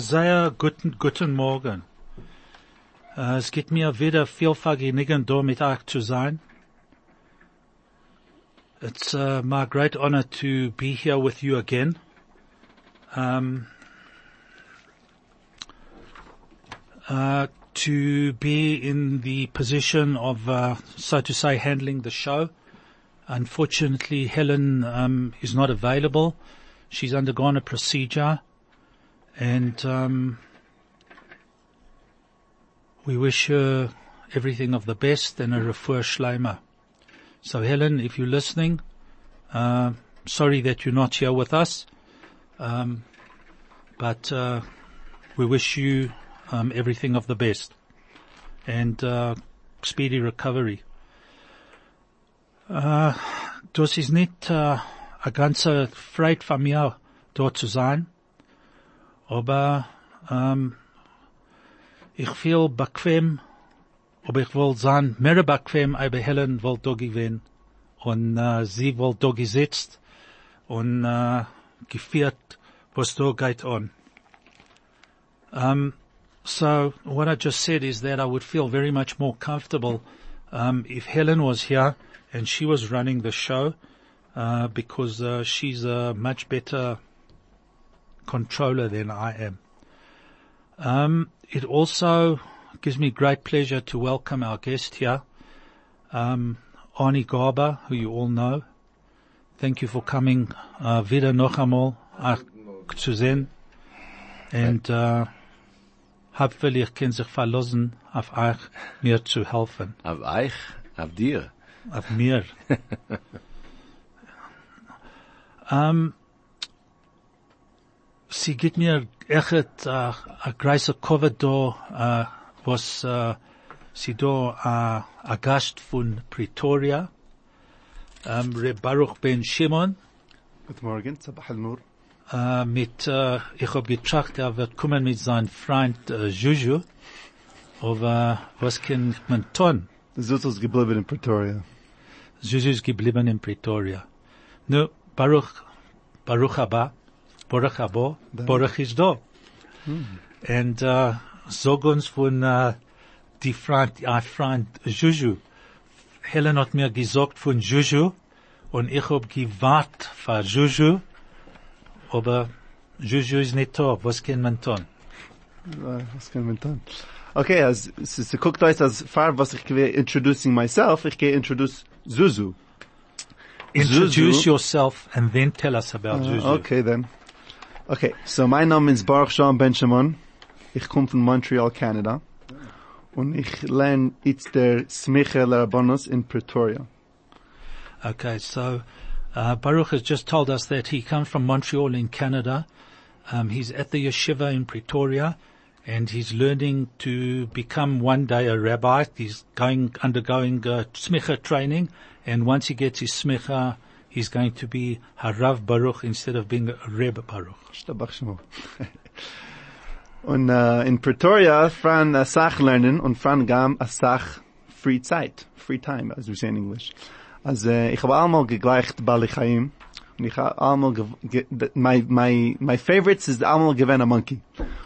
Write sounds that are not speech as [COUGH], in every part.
sehr guten, guten Morgen. Äh, es geht mir wieder mit euch zu sein. It's uh, my great honor to be here with you again. Um, uh, to be in the position of, uh, so to say, handling the show. Unfortunately, Helen um, is not available. She's undergone a procedure, and um, we wish her everything of the best and a refuah shleima. So, Helen, if you're listening, uh, sorry that you're not here with us, um, but uh, we wish you um, everything of the best and uh, speedy recovery. Uh, das ist nicht uh, eine ganze Freude von mir, dort zu sein, aber ähm, ich fühle bequem, ich will sein, mehr bequem, aber Helen will da und äh, sie will da gesetzt und äh, geführt, was da geht on. Um, so what I just said is that I would feel very much more comfortable um, if Helen was here and she was running the show uh, because uh, she's a much better controller than I am. Um, it also gives me great pleasure to welcome our guest here, um, Arnie Garber, who you all know. Thank you for coming uh, wieder noch einmal zu sehen. And uh, hoffentlich können sich verlassen auf euch, mir zu helfen. Auf euch, auf dir. Auf mir. [LAUGHS] um, sie gibt mir echt uh, a große Covid da, uh, was uh, sie da uh, a Gast von Pretoria, um, Reb Baruch ben Shimon, Guten Morgen, Sabah al-Nur. äh, mit, äh, ich hab gedacht, er wird kommen mit seinem Freund äh, Juju, aber was kann man tun? Zuzu ist geblieben in Pretoria. Juju ist geblieben in Pretoria. Nu, Baruch, Baruch haba, Baruch haba, Baruch da. Und äh, sag uns von äh, die Freund, ein Freund Juju. Helen hat mir gesagt von Juju und ich hab gewartet für Juju, aber Juju ist nicht da. Was kann man tun? Uh, was kann man tun? Okay, as, es guckt euch als Farb, was ich introducing myself, ich gehe introduce Zuzu. Introduce Zuzu. yourself and then tell us about Uh, Juju. okay then. Okay, so mein Name ist Baruch Jean Benjamin. Ich komme von Montreal, Canada. Und ich lerne jetzt der Smicha Larabonos in Pretoria. Okay, so uh, Baruch has just told us that he comes from Montreal in Canada. Um, he's at the yeshiva in Pretoria, and he's learning to become one day a rabbi. He's going undergoing uh, smicha training, and once he gets his smicha, he's going to be Harav Baruch instead of being Reb Baruch. Und uh, in Pretoria fran a Sach lernen und fran gam Asach free Zeit, free time, as we say in English. Also uh, ich habe einmal gegleicht Bali und ich habe einmal my my my favorites is einmal gewen a monkey.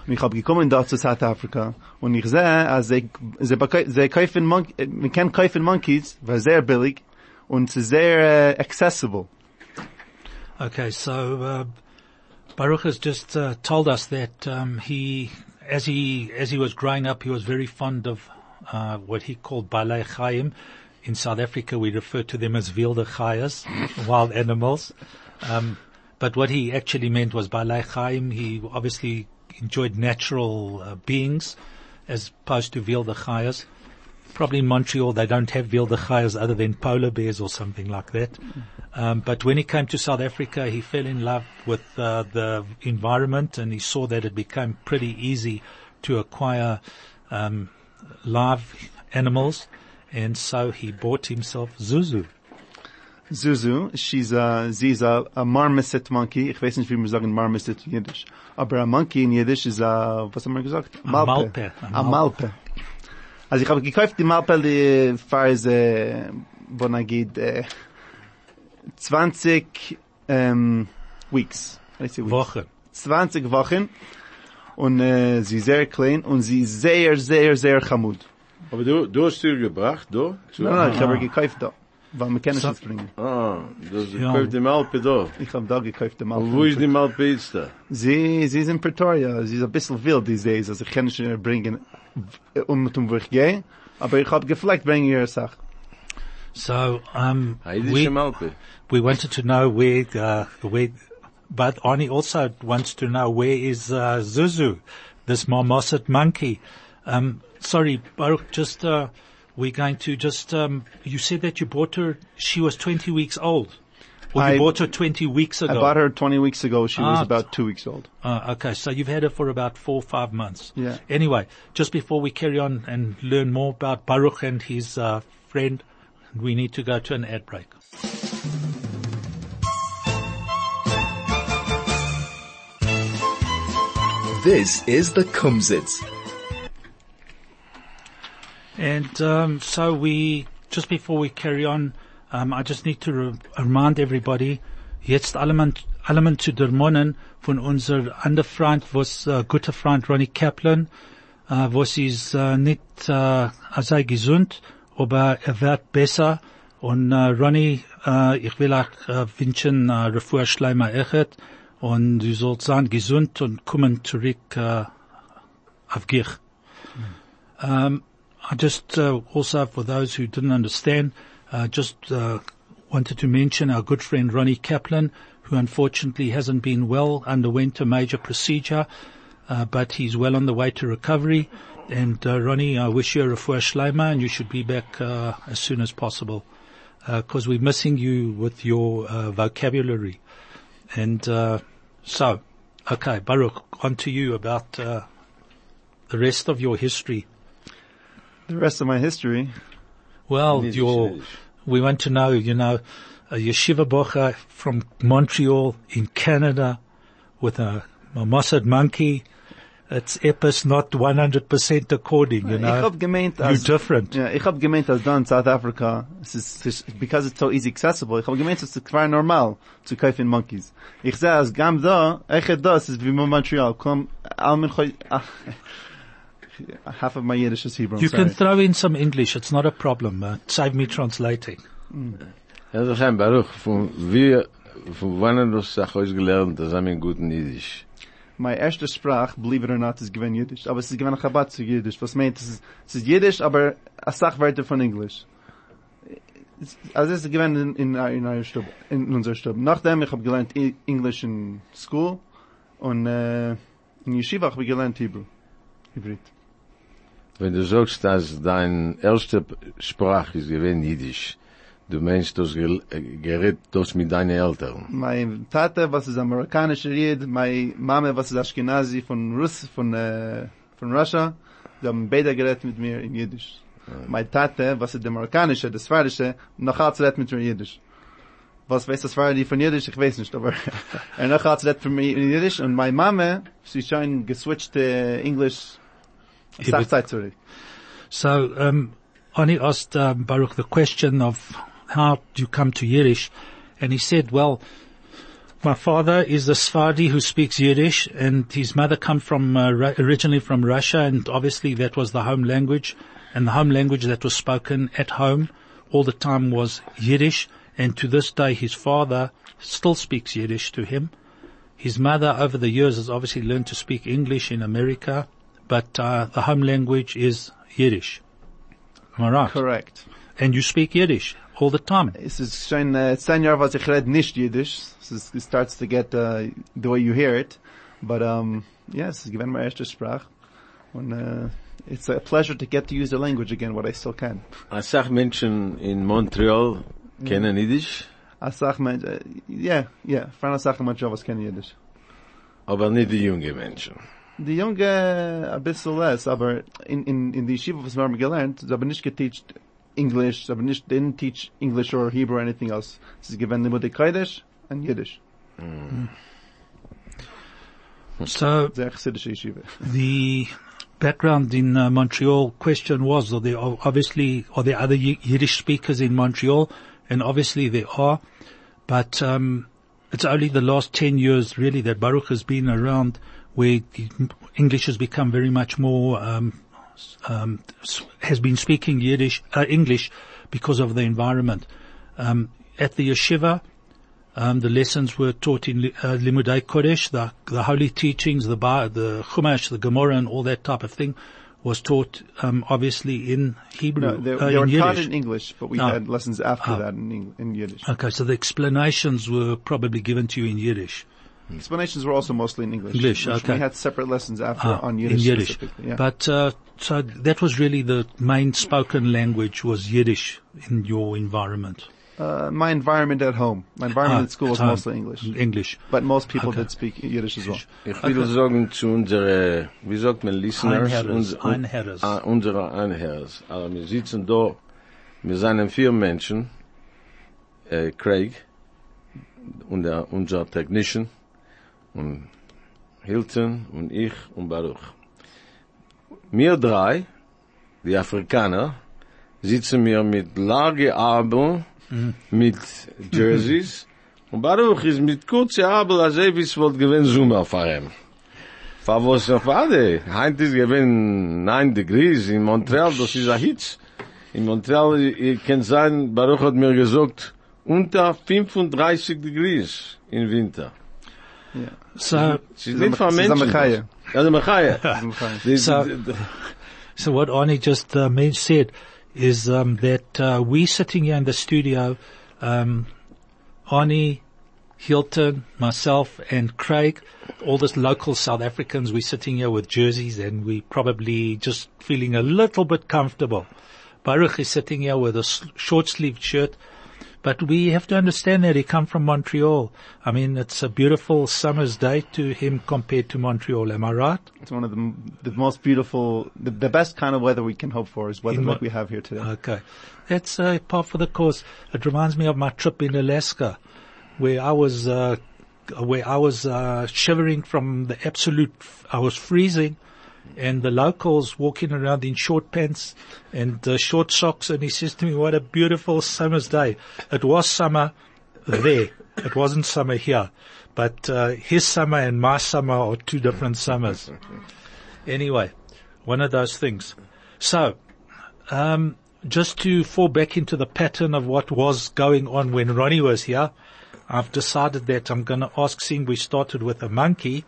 Und ich habe gekommen dort zu South Africa und ich sehe, als sie sie sie kaufen man kann kaufen Monkeys, weil sehr billig und sehr uh, accessible. Okay, so uh, Baruch has just uh, told us that um, he, as he as he was growing up, he was very fond of uh, what he called balei chayim. In South Africa, we refer to them as wilde chayas, [LAUGHS] wild animals. Um, but what he actually meant was balei chayim. He obviously enjoyed natural uh, beings as opposed to wilde chayas. Probably in Montreal they don't have wilde chayas other than polar bears or something like that. Um, but when he came to South Africa, he fell in love with uh, the environment and he saw that it became pretty easy to acquire um, live animals, and so he bought himself Zuzu. Zuzu, she's a, sie ist a, a marmoset monkey. Ich weiß nicht, wie man sagen marmoset in Yiddish. Aber a monkey in Yiddish is a, was haben wir gesagt? A Malpe. A Malpe. Also ich habe gekauft die Malpe, die fahre äh, wo na geht, äh, 20, ähm, weeks. I say weeks. Woche. 20 Wochen. Und, äh, sie ist sehr klein und sie ist sehr, sehr, sehr chamud. Aber du, du hast dir gebracht, du? Nein, nein, ich habe gekauft da. Weil können So- es bringen. Ah, du hast Ja. gekauft die Malpe da. Ich habe da gekauft die Malpe. Und wo ist die Malpe jetzt da? Sie, sie ist in Pretoria. Sie ist ein bisschen wild these days. Also ich kann nicht bringen, um mit dem wo ich. Aber ich habe gefleckt bringen ihre Sache. So um, we we wanted to know where uh, where, but Arnie also wants to know where is uh, Zuzu, this marmoset monkey. Um, sorry, Baruch, just uh, we're going to just. Um, you said that you bought her. She was 20 weeks old. Or you I- bought her 20 weeks ago. I bought her 20 weeks ago. She was Ah. about two weeks old. Uh, okay, so you've had her for about four or five months. Yeah. Anyway, just before we carry on and learn more about Baruch and his uh, friend, we need to go to an ad break. This is the Kumzits. And um, so we, just before we carry on, um, I just need to re remind everybody, jetzt allemal, allemal zu dermonnen von unser ander Freund, was uh, guter Freund Ronnie Kaplan, uh, was ist uh, nicht uh, sehr gesund, aber er wird besser. Und uh, Ronnie, uh, ich will auch uh, wünschen uh, Refuah Schleimer Echet und du sollst sein gesund und kommen zurück uh, auf dich. Um, I just uh, also, for those who didn't understand, just uh, wanted to mention our good friend Ronnie Kaplan, who unfortunately hasn't been well, underwent a major procedure, uh, but he's well on the way to recovery. And uh, Ronnie, I wish you a refuah shleima, and you should be back uh, as soon as possible, because we're missing you with your uh, vocabulary. And uh, so, okay, Baruch, on to you about uh, the rest of your history. The rest of my history. Well, your, we want to know, you know, a yeshiva bocha from Montreal in Canada with a, a Mossad monkey. It's epis not 100% according, you know. You're different. ja, ich hab gemeint, als in South Africa, es ist, es because it's so easy accessible, ich hab gemeint, es ist quasi normal zu kaufen Monkeys. Ich seh, als gam da, echt da, es ist wie Montreal, komm, almen ah, [LAUGHS] half of my Yiddish is Hebrew, I'm You sorry. can throw in some English. It's not a problem. Uh, save me translating. Ja, doch ein Baruch, von wie, von wann du Sach gelernt, das haben wir guten Jiddisch. My erste Sprach, believe it or not, ist gewinn Yiddish. Aber es ist gewinn Chabad zu Yiddish. Was meint, es ist, Yiddish, aber a Sachwörter von English. Es- Also es ist gewinn in, in, in, in, Stub, in unserer Stub. Nachdem, ich hab gelernt E- English in school und äh, in Yeshiva hab ich gelernt Hebrew. Hybrid. Wenn du sagst, dass dein erste Sprach ist gewesen Jiddisch, du meinst, äh, geredet das mit deinen Eltern. Mein Tate, was ist amerikanischer Jid, mein Mama, was ist Ashkenazi von Russ, von, äh, von Russia, sie haben beide geredet mit mir in Jiddisch. Mein Tate, was ist der amerikanische, das Svarische, noch hat redet mit mir in Jiddisch. Was weiß das Svardi von Jiddisch, ich weiß nicht, aber [LAUGHS] er noch hat redet mit mir in Jiddisch und meine Mama, sie schon geswitcht äh, English, Hebrew. So, um, Arnie asked um, Baruch the question of how do you come to Yiddish, and he said, "Well, my father is a Sfardi who speaks Yiddish, and his mother come from uh, originally from Russia, and obviously that was the home language, and the home language that was spoken at home all the time was Yiddish, and to this day his father still speaks Yiddish to him." His mother over the years has obviously learned to speak English in America, but uh, the home language is Yiddish. Am I right? Correct. And you speak Yiddish all the time. Es ist schon äh, zehn Jahre, was ich red nicht Jiddisch. Es it starts to get uh, the way you hear it. But um, yeah, es ist gewinn meine erste Sprache. Und äh, it's a pleasure to get to use the language again, what I still can. a sach Menschen in Montreal kennen Yiddish, Asach, men- uh, yeah, yeah, Fran Asach and Jovas kennen Yiddish. aber nicht die junge Menschen. Die Junge a bisschen less, aber in, in, in die Yeshiva, was wir haben gelernt, sie haben nicht geteacht English, sie haben didn't teach English or Hebrew or anything else. Sie ist gewähnt Limudei Kodesh and Yiddish. So Sehr Yeshiva. [LAUGHS] the background in uh, Montreal question was, are there obviously, are there other Yiddish speakers in Montreal? And obviously there are, but, um, it's only the last 10 years really that Baruch has been around where English has become very much more, um, um, has been speaking Yiddish, uh, English because of the environment. Um, at the yeshiva, um, the lessons were taught in uh, Limudei Kodesh, the, the holy teachings, the Ba, the Chumash, the Gemara, and all that type of thing was taught, um, obviously in Hebrew, No, they, uh, they were in taught in English, but we Ah. had lessons after Ah. that in, in Yiddish. Okay, so the explanations were probably given to you in Yiddish. Explanations were also mostly in English. English, okay. We had separate lessons after Ah, on in Yiddish, Yiddish. specifically. Yeah. But, uh, so that was really the main spoken language was Yiddish in your environment. uh, my environment at home, my environment Ah, at school was home. mostly English. English. But most people Okay. did speak Yiddish as well. Ich will sagen zu unsere, wie sagt man, Listeners, Einherres, uns- Einherres. Ah, unsere Einherres. Also wir sitzen da, wir sind vier Menschen, äh, Craig, und der, unser Technician, und Hilton, und ich, und Baruch. Wir drei, die Afrikaner, sitzen wir mit large Abel, mit Jerseys, und Baruch ist mit kurze Abel, als ob es wollt gewinn Zoomer fahren. Fa was auf alle. Heint ist gewinn 9 degrees in Montreal, das ist ein Hitz. In Montreal, ihr könnt sein, Baruch hat mir gesagt, unter 35 degrees in Winter. So, Sie sind nicht von Sie sind Menschen. Mechaya. Ja, der Mechaya. Die- So- die- die- So what Arnie just uh, said is um, that uh, we sitting here in the studio, um, Arnie, Hilton, myself, and Craig, all the local South Africans, we're sitting here with jerseys and we probably just feeling a little bit comfortable. Baruch is sitting here with a short-sleeved shirt, but we have to understand that he come from Montreal. I mean, it's a beautiful summer's day to him compared to Montreal. Am I right? It's one of the, the most beautiful, the, the best kind of weather we can hope for is weather In like we have here today. Okay. That's uh, part for the course. It reminds me of my trip in Alaska where I was, uh, where I was, uh, shivering from the absolute, I was freezing and the locals walking around in short pants and uh, short socks and he says to me, what a beautiful summer's day. It was summer there. It wasn't summer here. But, uh, his summer and my summer are two different summers. Anyway, one of those things. So, um, just to fall back into the pattern of what was going on when Ronnie was here, I've decided that I'm going to ask, seeing we started with a monkey,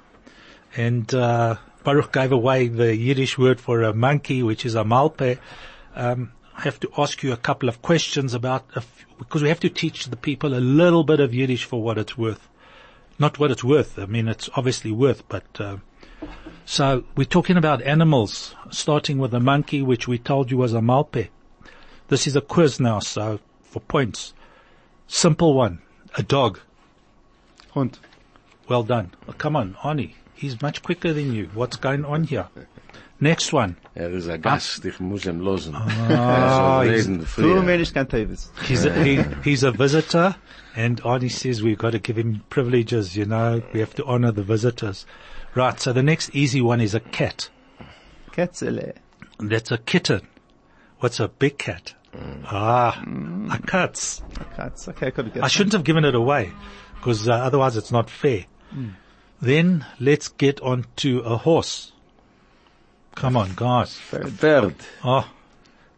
and uh, Baruch gave away the Yiddish word for a monkey, which is a malpe. Um, I have to ask you a couple of questions about, a f- because we have to teach the people a little bit of Yiddish for what it's worth. Not what it's worth. I mean, it's obviously worth, but uh, so we're talking about animals, starting with a monkey, which we told you was a malpe. This is a quiz now, so for points. Simple one. A dog. Hund. Well done. Oh, come on, Arnie. He's much quicker than you. What's going on here? Next one. Er ist ein Gast, ich muss ihm losen. Ah, er he's- Too many Scantavis. He's a, he, he's a visitor, and Arnie says we've got to give him privileges, you know. We have to honor the visitors. Right, so the next easy one is a cat. Ketzele. That's a kitten. What's a big cat? Ah, a cat. Cats. Okay, I could have guessed. I shouldn't have given it away because uh, otherwise it's not fair. Then let's get on to a horse. Come on, guys. Pferd. Oh, ah,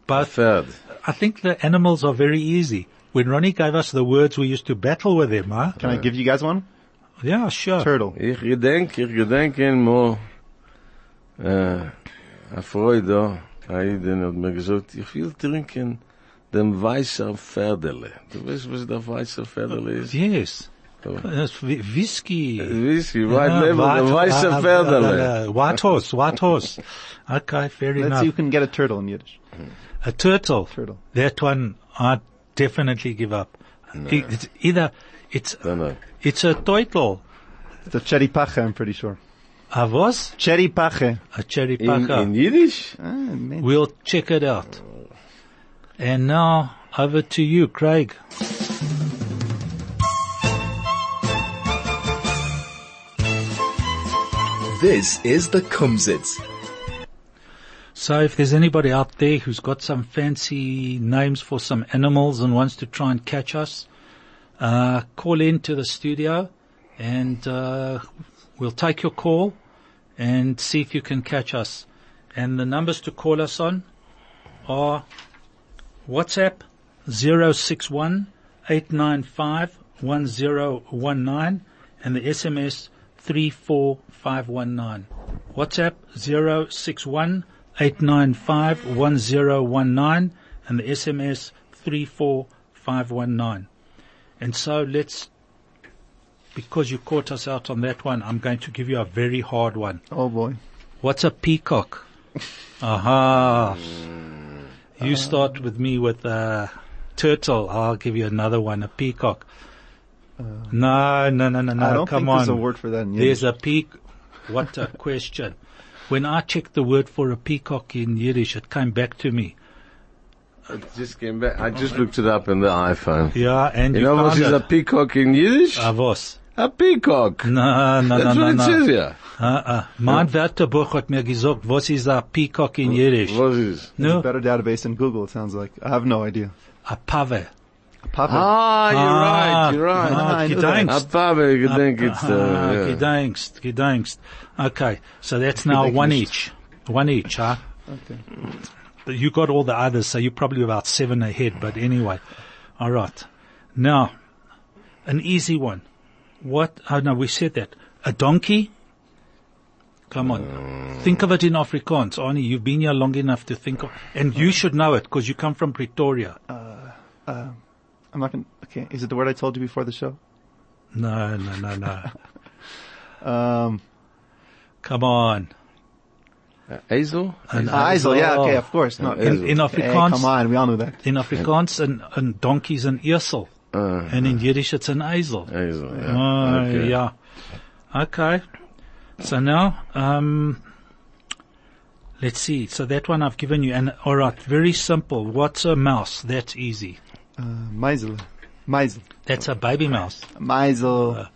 both. Pferd. I think the animals are very easy. When Ronnie gave us the words, we used to battle with them, huh? Can I give you guys one? Yeah, sure. Turtle. Ich gedenk, ich gedenke mo, äh, eh, a Freude, Aiden hat mir gesagt, ich will trinken dem weißer Pferdele. Du weißt, was der weißer Pferdele ist? Yes. Das ist Whi- Whisky. Whisky, White Ja, Label, White- uh, Pferderle. uh, uh, White horse, white horse. Okay, fair Let's enough. see who can get a turtle in Yiddish. A turtle. Turtle. That one, I definitely give up. E- It's either, it's, it's a turtle. It's a cherry pache, I'm pretty sure. A was? Cherry pache. A cherry In, in Yiddish? Ah. We'll check it out. And now, over to you, Craig. This is the Kumzits. So if there's anybody out there who's got some fancy names for some animals and wants to try and catch us, uh, call in to the studio and, uh, we'll take your call and see if you can catch us. And the numbers to call us on are WhatsApp 061 895 1019 and the SMS 34519. WhatsApp 061 895 1019 and the SMS 34519. And so let's, because you caught us out on that one, I'm going to give you a very hard one. Oh boy. What's a peacock? [LAUGHS] Aha. You start with me with a turtle. I'll give you another one, a peacock. No, no, no, no, no. I don't come think on. there's a word for that in Yiddish. There's a peak. What a [LAUGHS] question. When I checked the word for a peacock in Yiddish, it came back to me. It just came back. I just looked it up in the iPhone. Yeah, and You you, know what found a peacock in Yiddish? Avos. a peacock. No, no, That's no, no, what it no. says here. Uh-uh. Mein Wörterbuch hat mir gesagt, was ist a peacock in Yiddish? What is? There's a better database than Google, it sounds like. I have no idea. a pave. Papa. Ah, you're Ah, right, you're right. ah, I knew that. gedenkst. A pave, you Ah, uh, yeah. gedenkst, gedenkst. Okay, so that's now one each. One each, huh? Okay. But You got all the others, so you're probably about seven ahead, but anyway. Alright. Now, an easy one. What, oh no, we said that. A donkey? Come on. Think of it in Afrikaans. Arnie, you've been here long enough to think of, and you should know it because you come from Pretoria. I'm not gonna, okay. Is it the word I told you before the show? No, no, no, no. [LAUGHS] Um, Come on. Uh, Hazel? An Eisel, yeah, okay, of course. No, Eisel. In, in Hey, Afrikaans, come on, we all know that. in Afrikaans, and, een donkey is een esel. Uh, And in Yiddish, it's an ezel. Hazel, yeah. Oh, okay. yeah. Okay. So now, um, let's see. So that one I've given you. And alright, very simple. What's a mouse? That's easy. Uh, Meisel. Meisel. That's a baby mouse. Meisel.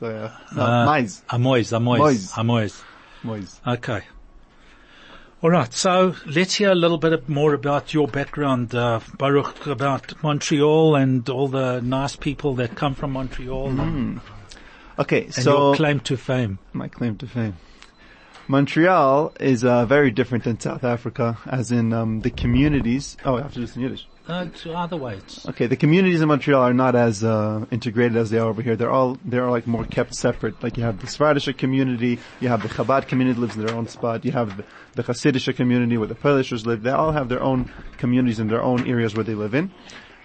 Go, yeah. No, Uh, Meis. A moise, a moise, Moise. a moise. Mois. Okay. All right. So let's hear a little bit more about your background, uh, Baruch, about Montreal and all the nice people that come from Montreal and Okay, your so claim to fame. my claim to fame. Montreal is uh, very different than South Africa, as in um, the communities. Oh, I have to do this in Yiddish. Uh, either Okay, the communities in Montreal are not as uh, integrated as they are over here. They're all they're like more kept separate. Like you have the Svardish community, you have the Chabad community lives in their own spot. You have the, the Hasidic community where the Pelishers live. They all have their own communities in their own areas where they live in.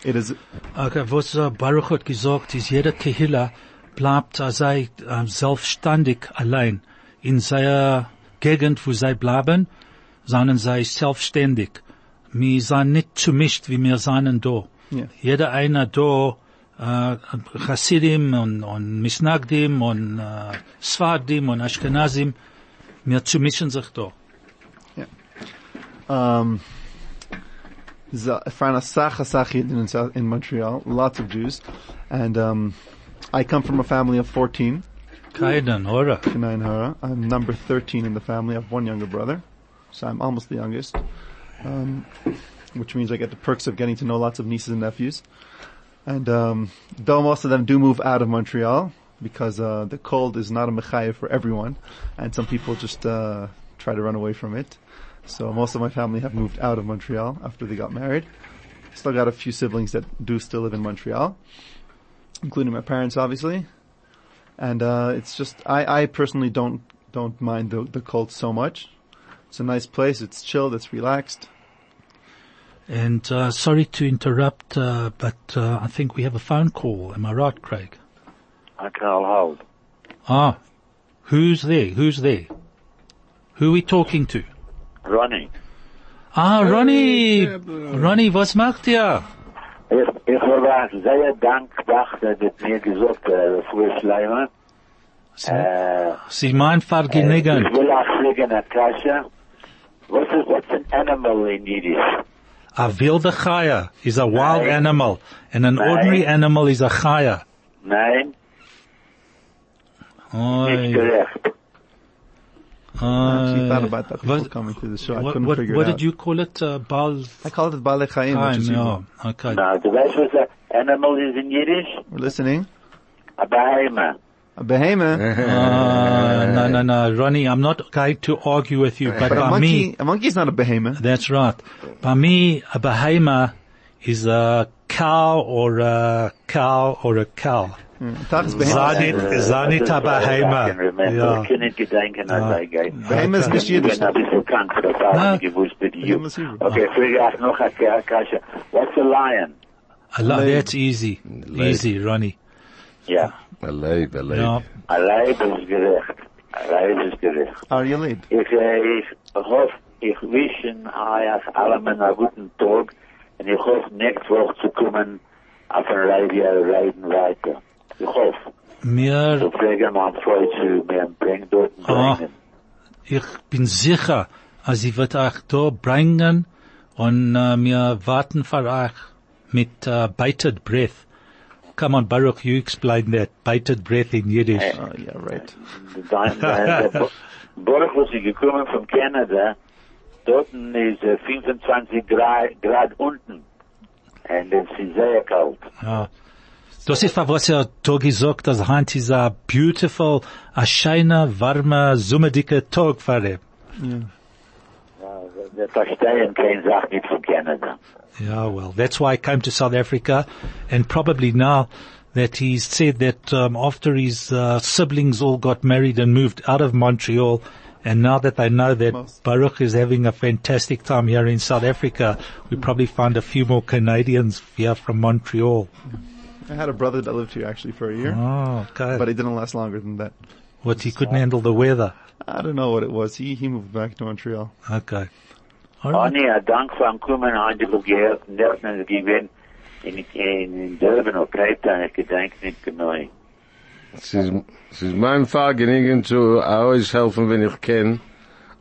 It is Okay, was uh, Baruch hat gesagt, ist jeder Kehilla bleibt sei selbstständig allein. in seiner Gegend, wo sie bleiben, sondern sei selbstständig. Wir sind nicht zu mischt, wie wir sind da. Yeah. Jeder einer da, äh, Hasidim und, und Misnagdim und äh, Sfardim und Ashkenazim, wir zu mischen sich da. Yeah. Ähm, um, in Montreal, lots of Jews, and um, I come from a family of 14. Kaidan Hora. Kaidan Hora. I'm number 13 in the family. I have one younger brother, so I'm almost the youngest, um, which means I get the perks of getting to know lots of nieces and nephews. And um, though most of them do move out of Montreal because uh, the cold is not a mechaya for everyone, and some people just uh, try to run away from it. So most of my family have moved out of Montreal after they got married. Still got a few siblings that do still live in Montreal, including my parents, obviously and uh, it's just I, I personally don't don't mind the the cold so much. It's a nice place. It's chilled. It's relaxed. And uh, sorry to interrupt, uh, but uh, I think we have a phone call. Am I right, Craig? I can't hold. Ah, who's there? Who's there? Who are we talking to? Ronnie. Ah, Ronnie! Ronnie, was macht ihr? Ich, ich war sehr dankbar, dass du mir gesagt äh, früh Schleimer. Äh, Sie mein Vergnügen. ich will auch fliegen, Akasha. What is, what's an animal in Yiddish? A wilde chaya is a wild Nein. animal, and an ordinary animal is a chaya. Nein, nicht Oi, gerecht. I actually thought about that before What- coming to the show. I What, couldn't what, figure what it did you call it? Uh, Bal I called it Bale Chaim, which Chaim, is yeah. evil. Okay. Now, du weißt, was an animal is in Yiddish? We're listening. A behemoth. A behemoth. [LAUGHS] Uh, no, no, no, Ronnie, I'm not going to argue with you, but But a monkey, me, a monkey's not a behemoth. that's right. By me, a behemoth is a cow or a cow or a cow. Hmm, Tach's behemoth. Zanit, Zanit Das ist, I can remember. Ja. Ich kann nicht gedenken, als ich gehe. Behemoth ist nicht Jiddisch. Ich bin ein bisschen krank, das Na. habe ich gewusst bei dir. Behemoth ist Hebrew. Okay, frage ich noch eine Akasha. What's a lion? I love, Leib. that's easy. Easy, Ronnie. Ja. Beleid, beleid. Yeah. Ein Leib ist gerecht. Ein Leib ist gerecht. Are you lead? Ich, ich hoffe, ich wünsche euch allen einen guten Tag und ich hoffe, nächste Woche zu kommen auf ein Radio Reiten weiter. Ich hoffe, Mir, so pflegen wir Freude zu mir bringen dort bringen. ich bin sicher, als ich wird euch da bringen und uh, wir warten für euch mit uh, bated breath. Come on, Baruch, you explain that. Bated breath in Yiddish. Oh, yeah, right. Wo sie gekommen von Canada, dort ist äh, 25 Grad, Grad unten. Und es ist sehr kalt. Ja. Das ist, was er da gesagt, dass Hand ist a beautiful, a schöner, warmer, summerdicke Tag für ihn. Ja, wir verstehen keine Sache nicht von Canada. Yeah, well, that's why I came to South Africa, and probably now that he's said that um, after his uh, siblings all got married and moved out of Montreal, and now that they know that Baruch is having a fantastic time here in South Africa, we probably find a few more Canadians here from Montreal. I had a brother that lived here actually for a year, Oh, okay. but he didn't last longer than that. what he couldn't handle the weather. I don't know what it was. He, he moved back to Montreal. Okay. Dank in, in, Durban Cape Town. Es ist, es ist mein Vergnügen zu euch helfen, wenn ich kann.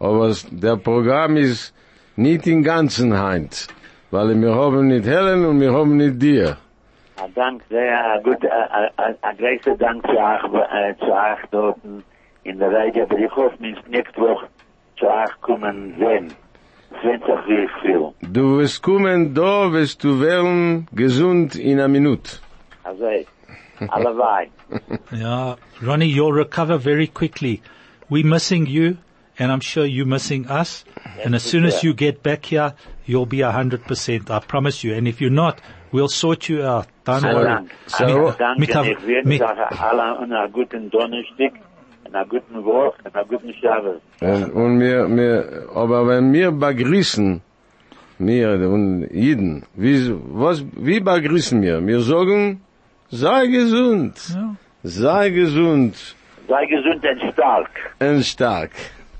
Aber der Programm ist nicht in ganzen Hand. Weil wir haben nicht Helen und wir haben nicht dir. Ein Dank, sehr ein gut, ein- ein großer Dank zu euch, äh, zu euch dort in der Radio, aber ich hoffe, wir nächste Woche zu euch kommen sehen. Du wirst kommen, da wirst du werden gesund in einer Minute. Also, [LAUGHS] alleweil. Yeah, Ronnie, you'll recover very quickly. We're missing you, and I'm sure you're missing us. and as soon as you get back here, you'll be a hundred percent. I promise you. And if you're not, we'll sort you out. Don't Ein worry. Dank. So- Ein Dank, mit und der- ich wünsche mit- euch allen einen guten Donnerstag, einen guten Woche, und guten Schabbat. Und, und wir, wir, aber wenn wir begrüßen, wir und Jeden, wie, was, wie begrüßen wir? Wir sagen, sei gesund, Ja. sei gesund Sei gesund und stark. und stark.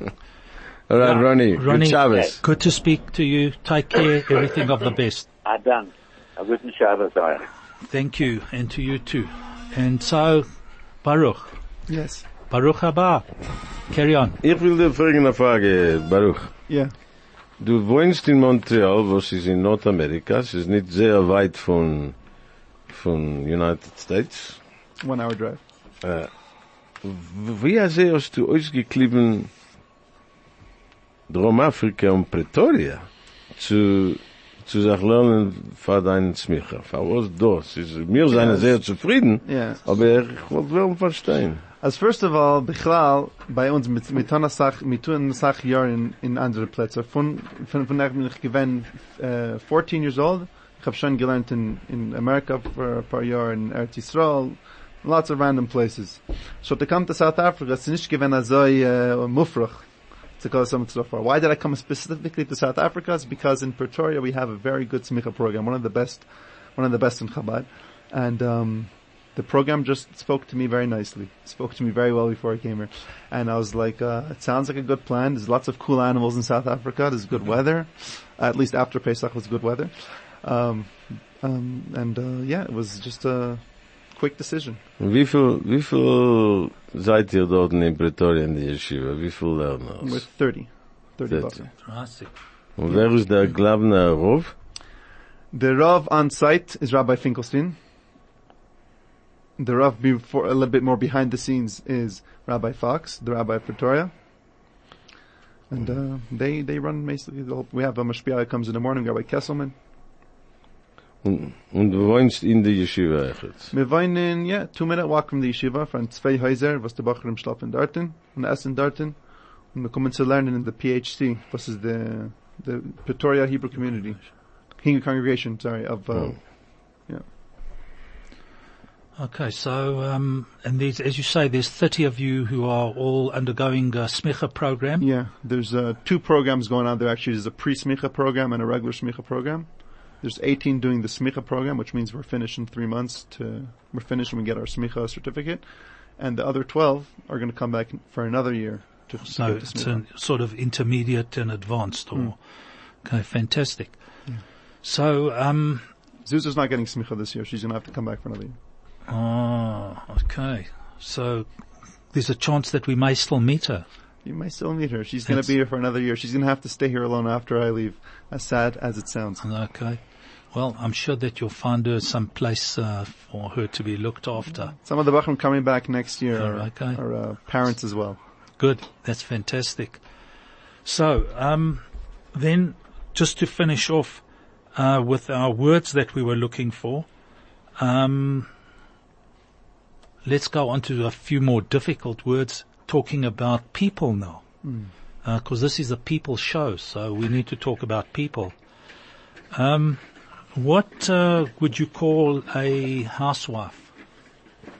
[LAUGHS] Alright, Ja, Ronnie, Ronnie. good Shabbos. Good to speak to you. Take care. [COUGHS] Everything of the best. Ein Dank. Einen guten Schabbat euch. Thank you, and to you too. And so, Baruch, Yes. Baruch haba. Carry on. Ich will dir fragen eine Frage, Baruch. Yeah. Du wohnst in Montreal, was ist in Nordamerika, es ist nicht sehr weit von, von United States. One hour drive. Wie sehr hast du ausgeklieben Dromafrika und Pretoria zu, zu sich lernen für deinen Smicher? Für was das? Ist, wir sind sehr zufrieden, Yeah. aber ich wollte wel verstehen. As first of all, Bichlal, bei uns mit, mit tun Sach, mit tun Sach Jahr in, in andere Plätze. Von, von, von ich bin ich gewesen, äh, 14 years old. Schon gelernt in, in America for a Jahre in Eretz Yisrael. Lots of random places. So to come to South Africa, it's I, uh, mufrach to far. Why did I come specifically to South Africa? It's because in Pretoria we have a very good smicha program, one of the best, one of the best in Chabad. And, um, the program just spoke to me very nicely. Spoke to me very well before I came here. And I was like, uh, it sounds like a good plan. There's lots of cool animals in South Africa. There's good weather. At least after Pesach was good weather. Um, um, and, uh, yeah, it was just a quick decision. Wie viel, wie viel seid ihr dort in Pretoria in der Yeshiva? Wie viel Lerners? With 30. 30 30. bucks. Drastic. Und wer ist der Glabner Rov? The Rav on site is Rabbi Finkelstein. The Rav before, a little bit more behind the scenes is Rabbi Fox, the Rabbi of Pretoria. And, uh, they, they run basically the whole, we have a Mashpia that comes in the morning, Rabbi Kesselman. Und, und du wohnst in der Yeshiva echt. Wir wohnen, ja, two minute walk from the yeshiva, von zwei Häuser, was die Bacher im schlafen dorten, und essen dorten. Und wir kommen zu lernen in the PHC, was is the, the Pretoria Hebrew Community, Hebrew Congregation, sorry, of, uh, Oh. Okay, so, um, and there's, as you say, there's 30 of you who are all undergoing a smicha program. Yeah, there's uh, two programs going on there. Actually, there's a pre-smicha program and a regular smicha program. There's 18 doing the smicha program, which means we're finished in three months. To we're finished when we get our smicha certificate, and the other 12 are going to come back for another year to, So it's a sort of intermediate and advanced or, hmm. okay, fantastic. Hmm. So, um, Zuza's not getting smicha this year. She's going to have to come back for another year. oh, okay. So there's a chance that we may still meet her. You may still meet her. She's going to be here for another year. She's going to have to stay here alone after I leave. As sad as it sounds. Okay. Well, I'm sure that you'll find her some place, uh, for her to be looked after. Some of the Bachram coming back next year Oh, are, okay. are uh, parents as well. Good. That's fantastic. So, um, then just to finish off, uh, with our words that we were looking for, um, let's go on to a few more difficult words talking about people now. Because this is a people show, so we need to talk about people. Um, what uh, would you call a housewife?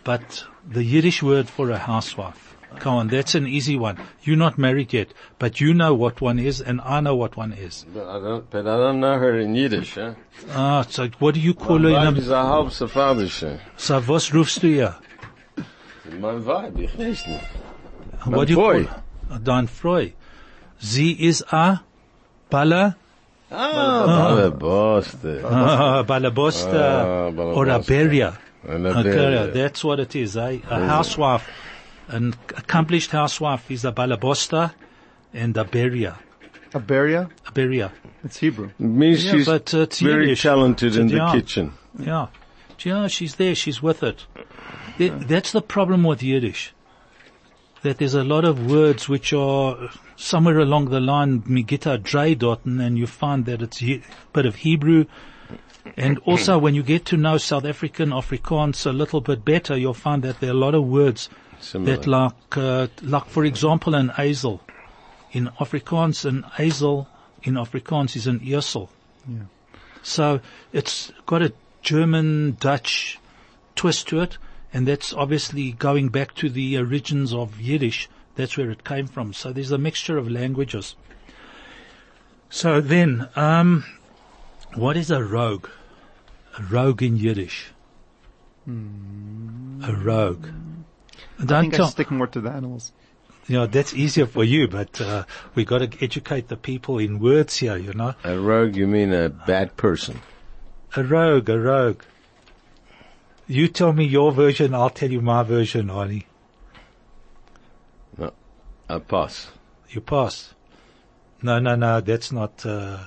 But the Yiddish word for a housewife. Come on, that's an easy one. You're not married yet, but you know what one is, and I know what one is. But I don't, but I don't know her in Yiddish, huh? Ah, so what do you call Mein her? In ist a, ein halb Sephardische. so was rufst du ihr? Mein Weib, ich weiß nicht. What do you Freu. call Dein. Sie ist a Bala, Ah, alle Boste. uh, Balabosta, Ah, Balabosta. or a Beria. Eine Okay, that's what it is. eh? A housewife, an accomplished housewife is a Balabosta and a Beria. A Beria? A Beria. It's Hebrew. Means Yeah, she's but, uh, it's very Yiddish. talented in the kitchen. Yeah. Yeah, she's there, she's with it. That's the problem with Yiddish. That there's a lot of words which are somewhere along the line, Migita Dreidotten, and you find that it's a bit of Hebrew. And [CLEARS THROAT] also when you get to know South African Afrikaans a little bit better, you'll find that there are a lot of words Similar. that like, uh, like for example an ezel. In Afrikaans, an ezel in Afrikaans is an easel. So it's got a German Dutch twist to it, and that's obviously going back to the origins of Yiddish. That's where it came from. So there's a mixture of languages. So then, um, what is a rogue? A rogue in Yiddish. A rogue. I Don't think I tell, stick more to the animals. you know, that's easier for you, but, uh, we gotta educate the people in words here, you know? A rogue, you mean a bad person. A rogue, a rogue. You tell me your version, I'll tell you my version, Arnie. I pass. You pass. No, no, no, that's not, uh,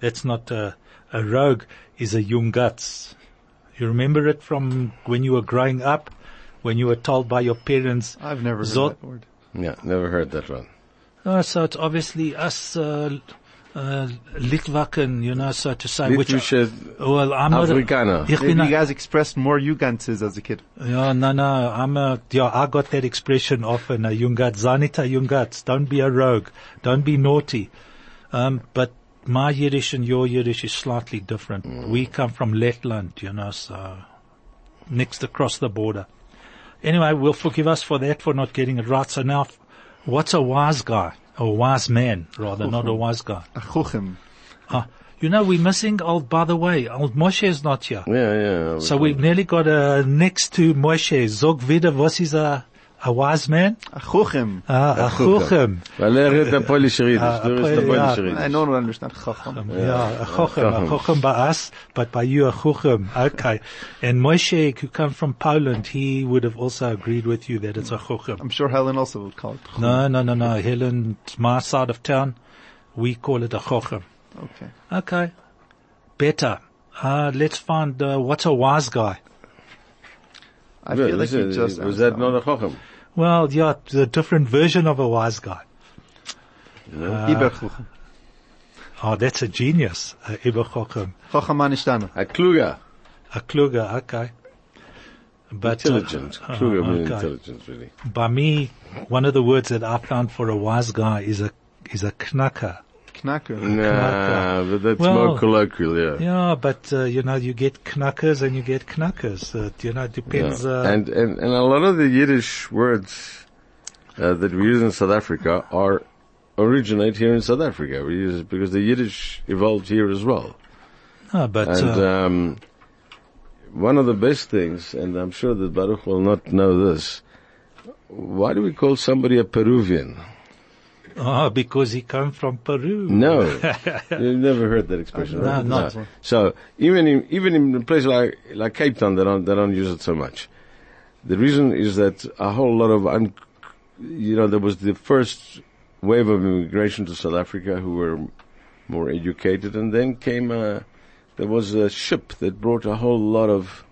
that's not, uh, a rogue is a young guts. You remember it from when you were growing up, when you were told by your parents, I've never heard Zot- that word. Yeah, never heard that one. oh, so it's obviously us, uh, uh, Litwaken, you know, so to say, which, Litwische well, I'm not, a- Afrikaner. Ich Maybe bin you a- guys expressed more Jugantzes as a kid. Yeah, no, no, I'm a, yeah, I got that expression often, a Jungat, Zanita Jungat, don't be a rogue, don't be naughty. Um, but my Yiddish and your Yiddish is slightly different. We come from Letland, you know, so next across the border. Anyway, we'll forgive us for that, for not getting it right. So now, what's a wise guy? A wise man, rather, not a wise guy. A chuchim. Ah, You know, we're missing old, by the way, old Moshe is not here. Yeah, yeah. So we've nearly got a next to Moshe. Zog wieder, was is a, a wise man? Achuchem. Ah, a chuchem. Weil er redet der Polish Jiddish. Ah, Du redest der ja. Polish I Jiddish. don't understand Chacham. Yeah, a chochem, a chochem. chochem by us, but by you a chochem. Okay. And Moshe, who come from Poland, he would have also agreed with you that it's a chochem. I'm sure Helen also would call it Chacham. No, no, no, no. Helen, my side of town, we call it a chochem. Okay. Okay. Better. Uh, let's find, uh, what's a wise guy? I Yeah, feel like you just Was that not a Chochem? Well, yeah, the different version of a wise guy. Iber Chacham. Oh, that's a genius. A Iber chochem. A Kluger. A kluger, okay. But, uh, Intelligent. uh, Kluger means okay. intelligence, really. By me, one of the words that I found for a wise guy is a, is a knacker. Knacker. Nah, but that's Well, more colloquial, yeah. Yeah, but, uh, you know, you get knackers and you get knackers. Uh, you know, it depends, Yeah. uh, and, and, and a lot of the Yiddish words uh, that we use in South Africa are originate here in South Africa. We use it because the Yiddish evolved here as well. no, but, And uh, um, one of the best things, and I'm sure that Baruch will not know this, why do we call somebody a Peruvian? Oh, because he come from Peru. No, [LAUGHS] you've never heard that expression. No, right? not. So even in even in a place like like Cape Town, they don't they don't use it so much. The reason is that a whole lot of un, you know there was the first wave of immigration to South Africa who were more educated, and then came a there was a ship that brought a whole lot of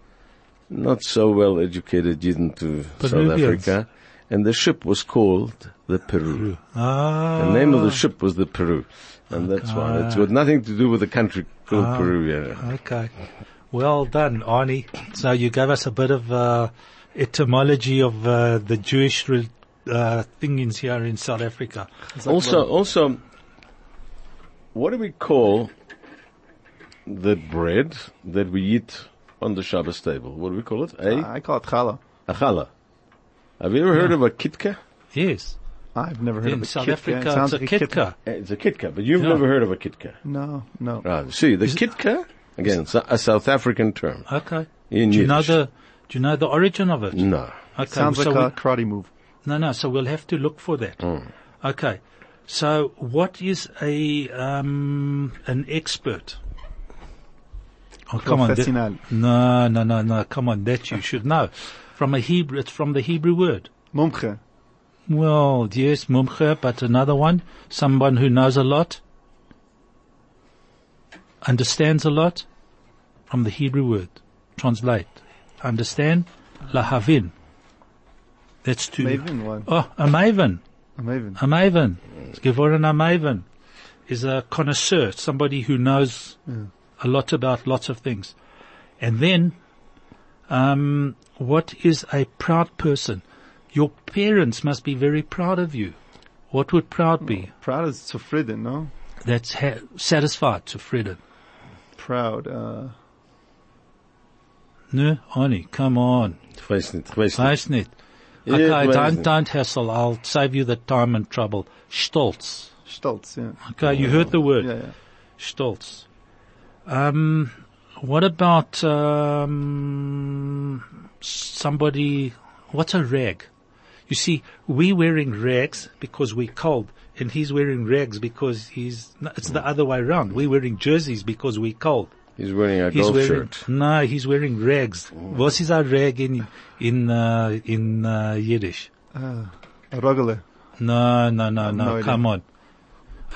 not so well educated Yidden to South Africa, and the ship was called the Peru. Ah. The name of the ship was the Peru, and that's why it's got nothing to do with the country called Ah. Peru. Yeah. Okay. Well done, Arnie. So you gave us a bit of uh, etymology of uh, the Jewish re- uh, things here in South Africa. Also, also, what do we call the bread that we eat on the Shabbos table? What do we call it? A I call it Challah. a challah. Have you ever heard of a kitka? Yes. I've never heard In of a South kitka. Africa, It it's sounds a like a kitka. Eh, It's a kitka, but you've Yeah. never heard of a kitka. No, no. Right. See, the kitka again, it's a, a South African term. Okay. In do you know the Do you know the origin of it? No. Okay. Sounds so like a karate move. No, no. So we'll have to look for that. Mm. Okay. So what is a um, an expert? Oh, come on. that- no, no, no, no. Come on. That you should know. From a Hebrew, it's from the Hebrew word. Mumche. Well, yes, mumche, but another one, someone who knows a lot, understands a lot, from the Hebrew word. Translate. Understand? Lahavin. That's two. Maven one. oh, a maven. A Maven. A maven. A maven is a connoisseur, somebody who knows a lot about lots of things. And then, um, what is a proud person? Your parents must be very proud of you. What would proud be? Proud is zufrieden, no? That's ha- satisfied, zufrieden. Proud, uh, No, Arnie, come on. Ich weiß nicht, ich weiß nicht. Weiß nicht. Okay, don't, don't hassle. I'll save you the time and trouble. Stolz. Stolz, yeah. Okay, you heard the word. Yeah, yeah. Stolz. Um, what about um, somebody? What's a rag? You see, we wearing rags because we're cold, and he's wearing rags because he's. It's the other way around. We're wearing jerseys because we're cold. He's wearing a He's golf wearing shirt. no, he's wearing rags. What is a rag in in uh, in uh, Yiddish? Uh, a rogele. No, no, no, no. no come on,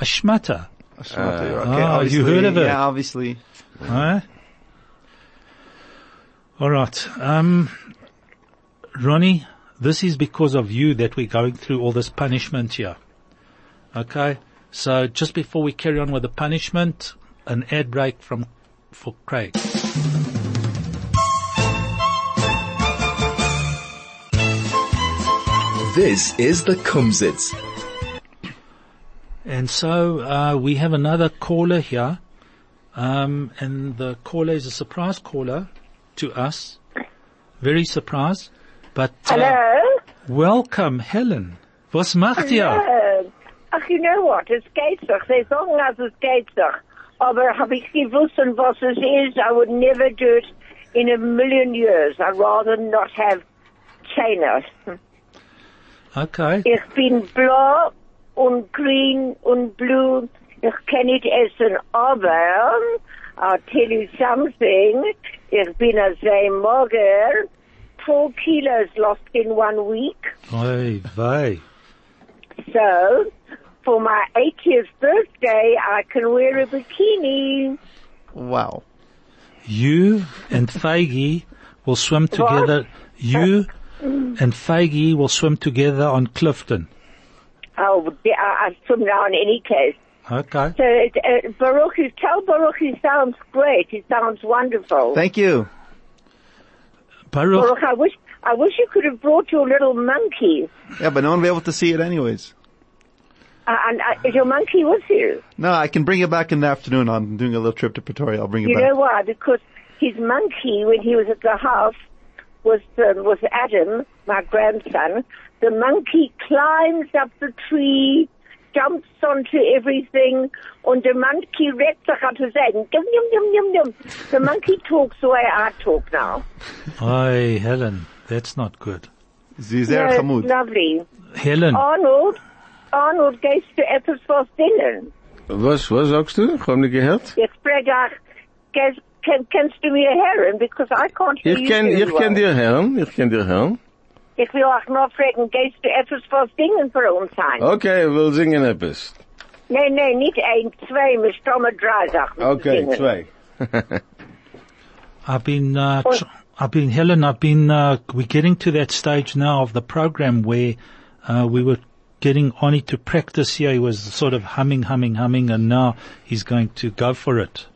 a schmatter. A shmata, Ah. okay, Ah, you heard of it? Yeah, obviously. Huh? All right. Um, Ronnie, this is because of you that we're going through all this punishment here. Okay. So just before we carry on with the punishment, an ad break from for Craig. This is the Kumzits. And so uh, we have another caller here, um, and the caller is a surprise caller to us. Very surprised. But uh, Hello? welcome, Helen. Was macht ihr? Ach, you know what? Es geht doch. Sie sagen, als es geht doch. Aber habe ich gewusst, was es ist, I would never do it in a million years. I'd rather not have China. Okay. Ich bin blau und green und blue. Ich kann nicht essen, aber I'll tell you something. Ich bin a sehr mager. Four kilos lost in one week. Oi, vey. So, for my 80th birthday, I can wear a bikini. Wow. You and Feige will swim together. You [LAUGHS] and Feige will swim together on Clifton. Oh, I, I swim now in any case. Okay. So, uh, Baruch, you tell Baruch he sounds great. He sounds wonderful. Thank you. Baruch, Baruch, I wish, I wish you could have brought your little monkey. Yeah, but no one will be able to see it anyways. Uh, and uh, is your monkey with you? No, I can bring it back in the afternoon. I'm doing a little trip to Pretoria. I'll bring it You back. know why? Because his monkey, when he was at the house, was um, was Adam, my grandson. The monkey climbs up the tree, jumps onto everything, and the monkey redt sich an zu yum, yum, yum, yum, yum. The monkey talks the way I talk now. oi, Helen, that's not good. Sie ist sehr No, Hamud. lovely. Helen, Arnold, Arnold, gehst du etwas was dingen? Was, was sagst du? Ich hab nicht gehört. Ich frage auch, gehst- kann, kannst du mir hören? Because I can't hear Ich you kenn, very ich kenn well. dir hören. Ich kenn dir hören. Ich will auch noch fragen, gehst du etwas was dingen für uns sein? Okay, ich will singen etwas. Nee, nee, nicht ein, zwei, wir stammen drei Sachen. Okay, singen. zwei. [LAUGHS] I've been, uh, I've been, Helen, I've been, uh, we're getting to that stage now of the program where, uh, we were getting Arnie to practice here. He was sort of humming, humming, humming, and now he's going to go for it.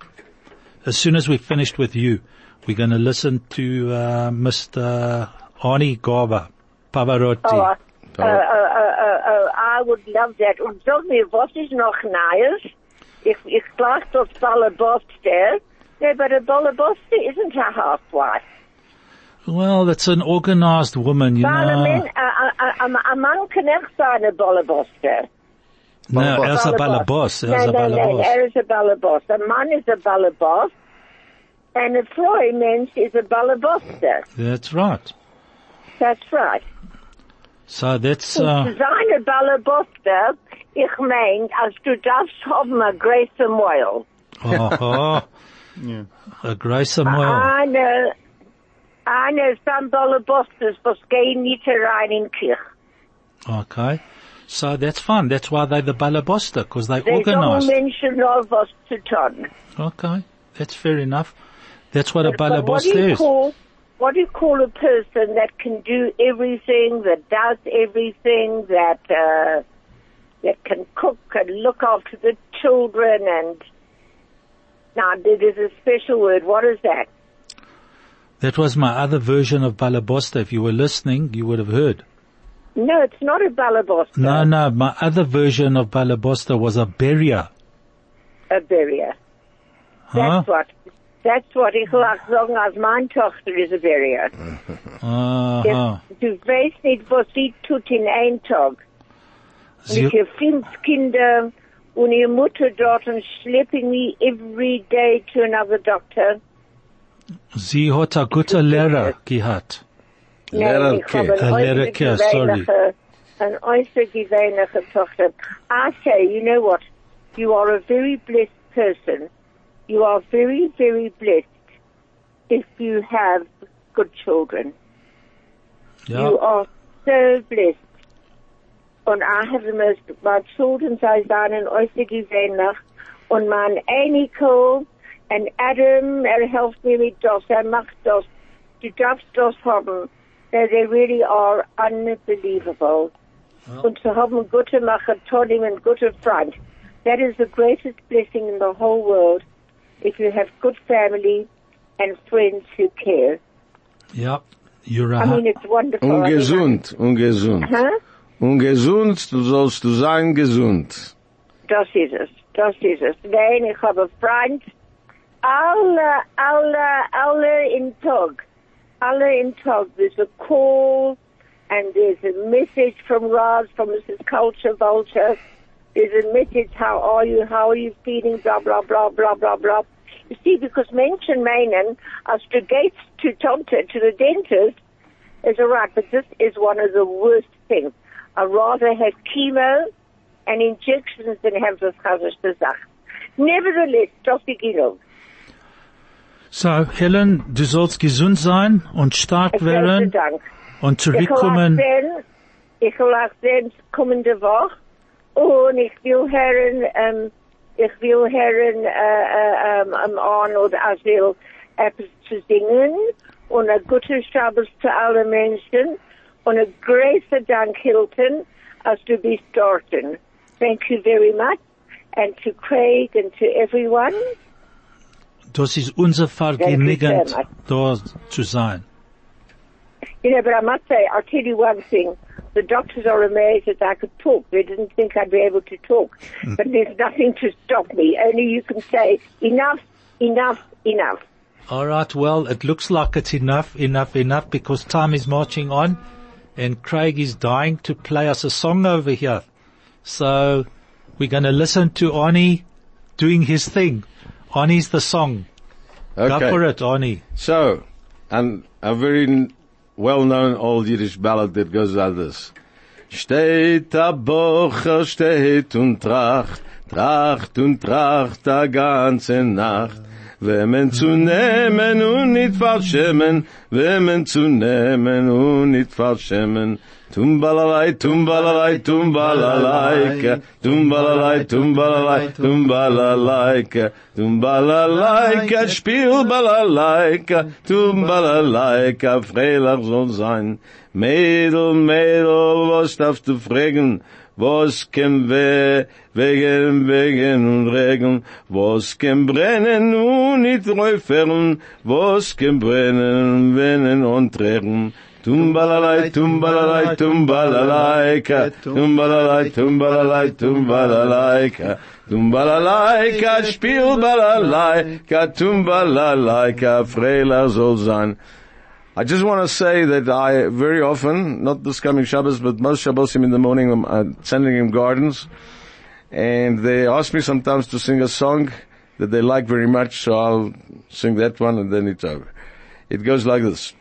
As soon as we finished with you, we're going to listen to, uh, Mr. Arnie Garber, Pavarotti. Oh, uh, uh, uh, uh, uh, I would love that. Und sag mir, was ist noch Neues? Ich, ich gleich das Ballaboster. No, but a Ballaboster isn't a housewife. Well, that's an organized woman, you Weil a, know. man, a, a, a, a man kann echt sein a Ballaboster. No, Ballerboss. er is a ballerboss. Er No, is a no, no, ballerboss. er is a ballaboss. A man is a ballaboss. And a Freud mens is a ballaboster. That's right. That's right. So that's, Zu uh, sein a ballaboster, ich mein, als du darfst haben a große Mäuel. oh, oh, [LAUGHS] Yeah. a Grace Samuel. I know, I know some ballabosters was gehen nicht rein in Kirch. Okay. So that's fun. That's why they're the ballaboster, because they There's all organized. Menschen noch was to tun. Okay. That's fair enough. That's what a But what do ballaboster is. call, what do you call a person that can do everything, that does everything, that, uh, that can cook and look after the children and, now there's a special word, what is that? That was my other version of balabosta. If you were listening, you would have heard. No, it's not a balabosta. No, no, my other version of balabosta was a barrier. A barrier. Huh? That's what. That's what ich lag sagen, als meine Tochter ist a barrier. Uh-huh. Du weißt nicht, was sie tut in einem Tag. Sie, Mit ihr fünf Kinder und ihre Mutter dort und schlepping me every day to another doctor. sie hat a gute Lehrer gehabt. Lehrer ich habe Ke. Lehrer Ke, sorry. äußergewöhnliche, eine äußergewöhnliche Tochter. I say, you know what? You are a very blessed person. You are very, very blessed if you have good children. You are so blessed. Und I have the most, my children sei seinen äußerst gewöhnlich. Und mein Enkel und Adam, er hilft mir mit das, er macht das. Du darfst das haben. They, they really are unbelievable. Und zu haben gute Macher, Tonim und gute Freund. That is the greatest blessing in the whole world. If you have good family and friends who care. Ja. You're a, I mean, it's wonderful. I mean, Ungesund, ungesund. Huh? Ungesund, du sollst du sein gesund. Das ist es. Das ist es. Nein, ich habe Freund. Alle, alle, alle in Tag. Alle in Tag. There's a call and there's a message from Roz, from Mrs. Culture Vulture. There's a message, how are you, how are you feeling, blah, blah, blah, blah, blah, blah. You see, because Menschen meinen, als uh, du gehst to Tomte, to the dentist, is alright, but this is one of the worst things. I'd rather have chemo and injections than have this chazashte Sache. Nevertheless, das genug. So, Helen, du sollst gesund sein und stark werden und Ich will auch zurückkommen. sehen, ich will auch sehen, kommende Woche. Und ich will hören, ähm, ich will hören, äh, eh, äh, eh, ähm, am Arnold Asil etwas zu singen. Und ein guter Shabbos zu allen Menschen. Und ein großer Dank, Hilton, als du bist dort. Thank you very much. And to Craig and to everyone. Das ist unser Vergnügen, da zu sein. You know, but I must say, I'll tell you one thing. The doctors are amazed that I could talk. They didn't think I'd be able to talk. Hmm. But there's nothing to stop me. Only you can say, enough, enough, enough. All right, well, it looks like it's enough, enough, enough because time is marching on and Craig is dying to play us a song over here. So we're going to listen to Arnie doing his thing. Arnie's the song. Go for it, Arnie. So, and a very n- well-known old Yiddish ballad that goes like this. Steht a Bocher, steht und tracht, tracht und tracht a ganze Nacht. ומן צונמן און שמן ומן צונמן און נית פאר שמן. Tumbalalai tumbalalai tumbalalai ka tumbalalai tumbalalai tumbalalai ka tumbalalai ka spiel balalai ka tumbalalai ka mädel mädel was darfst du fragen Was kann we wegen, wegen und Regen? Was kann brennen und nicht räufern? Was kann brennen, wennen und trägen? Tumbalalai, tumbalalai, tumbalalaika, tumbalalai, tumbalalai, tumbalalaika, tumbalalaika, spiel balalaika, tumbalalaika, freiler soll sein. I just want to say that I very often, not this coming Shabbos, but most Shabbosim in the morning, I'm uh, Sandringham Gardens, and they ask me sometimes to sing a song that they like very much, so I'll sing that one and then it's over. It goes like this.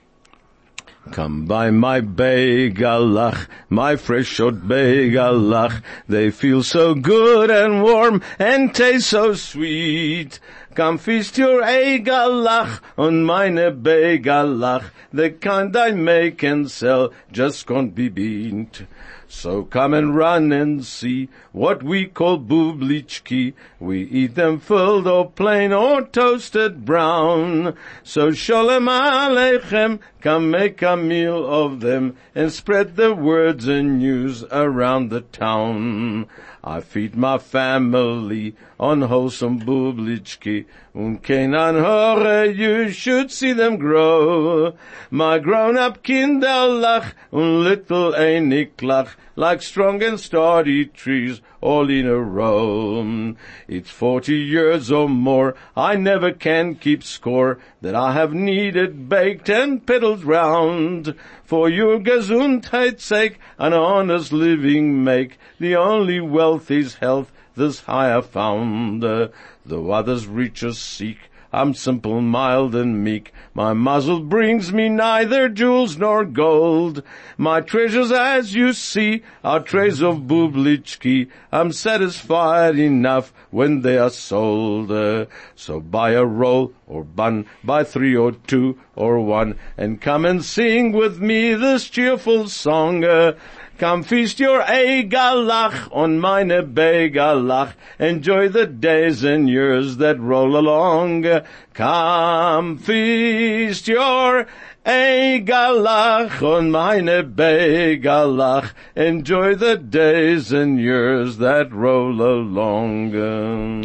Come by my begalach, my fresh short begalach. They feel so good and warm and taste so sweet. Come feast your egalach on meine begalach. The kind I make and sell just can't be beat. So come and run and see what we call bublichki. We eat them filled or plain or toasted brown. So shalom aleichem, come make a meal of them and spread the words and news around the town. I feed my family on wholesome bublichki. Und kein hore, you should see them grow. My grown-up kinder lach und little einiklach like strong and sturdy trees all in a row. It's forty years or more, I never can keep score that I have needed, baked and pedaled round. For your gesundheit's sake, an honest living make. The only wealth is health, this higher founder. Though others riches seek, I'm simple, mild, and meek. My muzzle brings me neither jewels nor gold. My treasures, as you see, are trays of bublichki. I'm satisfied enough when they are sold. Uh, so buy a roll or bun, buy three or two or one, and come and sing with me this cheerful song. Uh, Come feast your egalach on meine begalach. Enjoy the days and years that roll along. Come feast your egalach on meine begalach. Enjoy the days and years that roll along.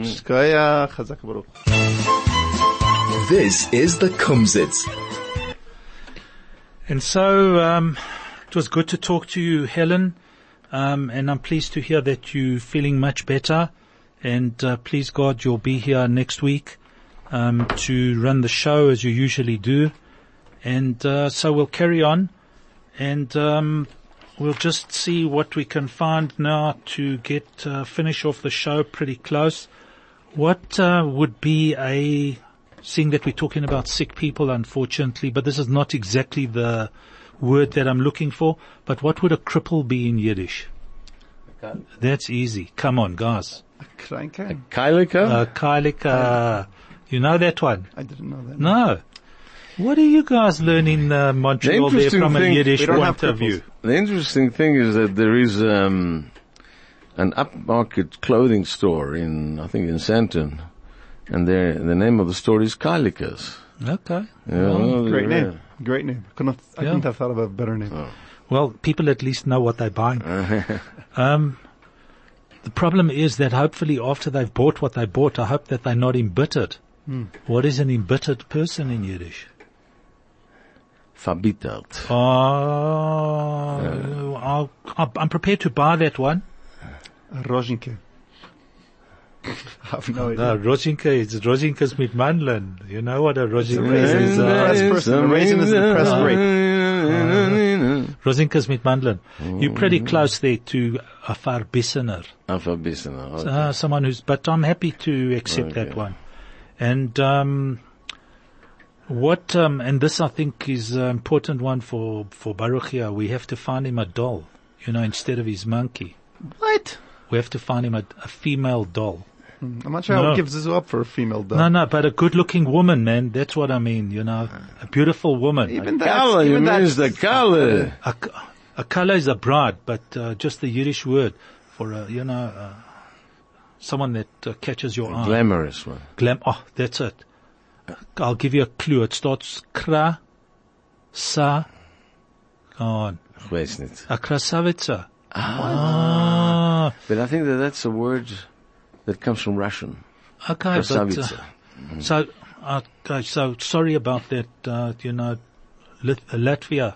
Shkoya. This is the Kumzits. And so, um, it was good to talk to you, Helen. Um, and I'm pleased to hear that you're feeling much better. And uh, please God, you'll be here next week um, to run the show as you usually do. And uh, so we'll carry on. And um, we'll just see what we can find now to get, uh, finish off the show pretty close. What, uh, would be a, seeing that we're talking about sick people unfortunately, but this is not exactly the word that I'm looking for, but what would a cripple be in Yiddish? That's easy. Come on, guys. Kranke? Kailika? Uh, Kailik, uh, you know that one? I didn't know that. No. What are you guys learning uh, Montreal there interesting from a Yiddish we don't have point of view? The interesting thing is that there is um, an upmarket clothing store in, I think, in Sandton, and the name of the store is Kailikas. Okay. Yeah, well, Great yeah. name. Great name. Couldn't have, I Yeah. couldn't have thought of a better name. Oh. Well, people at least know what they're buying. [LAUGHS] Um, um, the problem is that hopefully after they've bought what they bought, I hope that they're not embittered. Hmm. What is an embittered person in Yiddish? Verbittert. Oh, ah, I'll, I'll, I'm prepared to buy that one. Rozinke. [LAUGHS] I have no idea. No, Rozinka is Rozinka's mit Mandeln. You know what a Rozinka raisin. is? It's a press person. The raisin is the press grape. [LAUGHS] Rozinka's mit Mandeln. You're pretty close there to a Verbissener. Verbissener. Okay. Uh, someone who's, but I'm happy to accept that one. And, um, what, um, and this I think is an important one for, for Baruch here. We have to find him a doll, you know, instead of his monkey. What? We have to find him a, a female doll. I'm not sure how No. it gives this up for a female dog. No, no, but a good looking woman, man. That's what I mean, you know, a beautiful woman. Even that. Color, you even that's- the color. A, a color is a bride, but uh, just the Yiddish word for a, you know, uh, someone that uh, catches your eye. Glamorous one. Glam. Oh, that's it. I'll give you a clue. It starts kra, sa, go on. Ich weiß nicht. A krasavitsa. Ah. But I think that that's a word that comes from Russian. Okay, but, uh, Krasavitsa. so, okay, so sorry about that, uh, you know, Lit- Latvia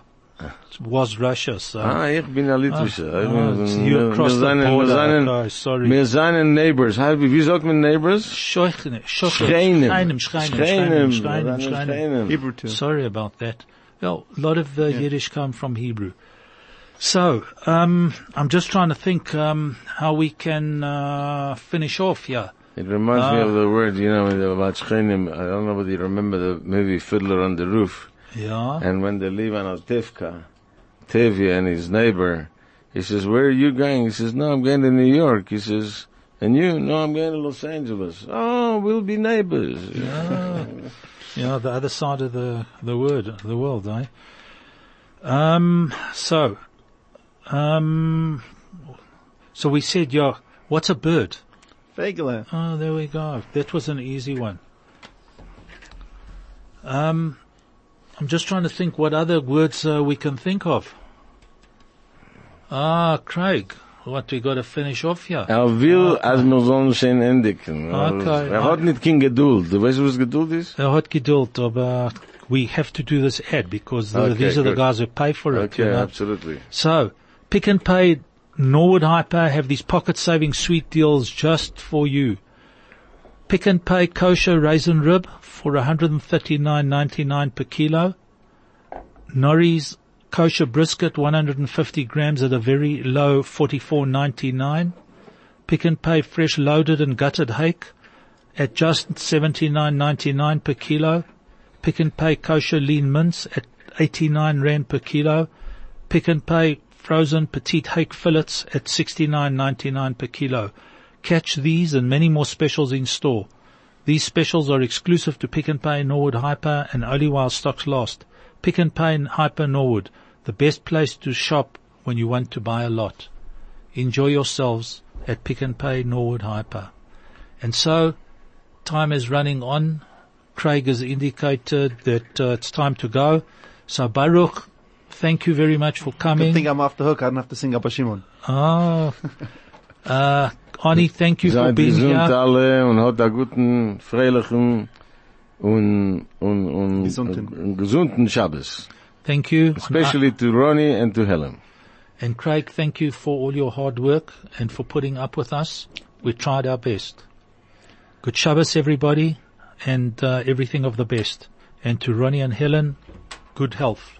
was Russia, so. Ah, ich bin ein Litwischer. Ich Ah, you wir- across the seien- wir border. seien- Okay, sorry. Wir seien neighbors. How- Wie sagt man neighbors? Scheuchene, Scheuchene, Schreinem. Schreinem, Schreinem, Schreinem. Schreinem, Wir seien Schreinem. Schreinem. Hebrew too. Sorry about that. Well, a lot of uh, Yiddish come from Hebrew. So, um, I'm just trying to think um, how we can uh, finish off here. It reminds me Ah. of the word, you know, about Shchenim. I don't know whether you remember the movie Fiddler on the Roof. Yeah. And when they leave on Tevka, Tevye and his neighbor, he says, where are you going? He says, no, I'm going to New York. He says, and you? No, I'm going to Los Angeles. Oh, we'll be neighbors. Yeah. yeah, the other side of the, the word, the world, eh? Um, so, um, so we said, yeah, what's a bird? Fegele. Oh, there we go. That was an easy one. Um, I'm just trying to think what other words uh, we can think of. Ah, Craig, what we got to finish off here. Er will, als wir sollen schön endigen. Okay. Er hat nicht kein Geduld. Du weißt, was Geduld ist? Er hat Geduld, aber we have to do this ad because the, Okay, these are the guys who pay for it. Okay, you know. absolutely. So, Pick n Pay, Norwood Hyper have these pocket saving sweet deals just for you. Pick n Pay kosher raisin rib for 139.99 per kilo. Norrie's kosher brisket 150 grams at a very low 44.99. Pick n Pay fresh loaded and gutted hake at just 79.99 per kilo. Pick n Pay kosher lean mince at 89 rand per kilo. Pick n Pay frozen petite hake fillets at 69.99 per kilo. Catch these and many more specials in store. These specials are exclusive to Pick n Pay Norwood Hyper and only while stocks last. Pick n Pay Hyper Norwood, the best place to shop when you want to buy a lot. Enjoy yourselves at Pick n Pay Norwood Hyper. And so, time is running on. Craig has indicated that uh, it's time to go. So Baruch, thank you very much for coming. Good coming. thing I'm off the hook. I don't have to sing Abba Shimon. Oh, [LAUGHS] uh, Arnie, thank you for being gesund here. alle und hat einen guten, freilichen und, und, und, Gesunden. und gesunden Shabbos. Thank you. Especially to Ronnie and to Helen. And Craig, thank you for all your hard work and for putting up with us. We tried our best. Good Shabbos, everybody, and uh, everything of the best. And to Ronnie and Helen, good health.